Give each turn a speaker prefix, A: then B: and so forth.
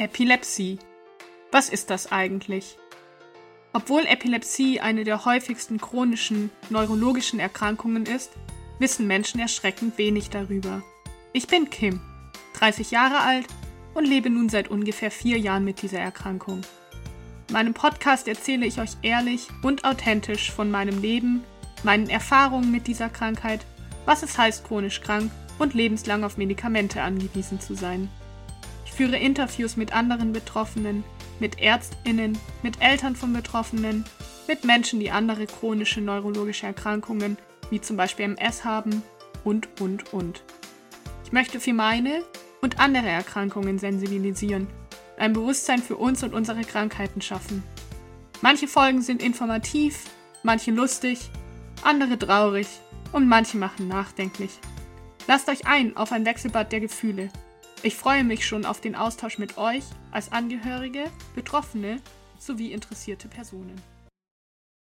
A: Epilepsie. Was ist das eigentlich? Obwohl Epilepsie eine der häufigsten chronischen neurologischen Erkrankungen ist, wissen Menschen erschreckend wenig darüber. Ich bin Kim, 30 Jahre alt und lebe nun seit ungefähr vier Jahren mit dieser Erkrankung. In meinem Podcast erzähle ich euch ehrlich und authentisch von meinem Leben, meinen Erfahrungen mit dieser Krankheit, was es heißt, chronisch krank und lebenslang auf Medikamente angewiesen zu sein führe Interviews mit anderen Betroffenen, mit Ärztinnen, mit Eltern von Betroffenen, mit Menschen, die andere chronische neurologische Erkrankungen, wie zum Beispiel MS haben und, und, und. Ich möchte für meine und andere Erkrankungen sensibilisieren, ein Bewusstsein für uns und unsere Krankheiten schaffen. Manche Folgen sind informativ, manche lustig, andere traurig und manche machen nachdenklich. Lasst euch ein auf ein Wechselbad der Gefühle. Ich freue mich schon auf den Austausch mit euch als Angehörige, Betroffene sowie interessierte Personen.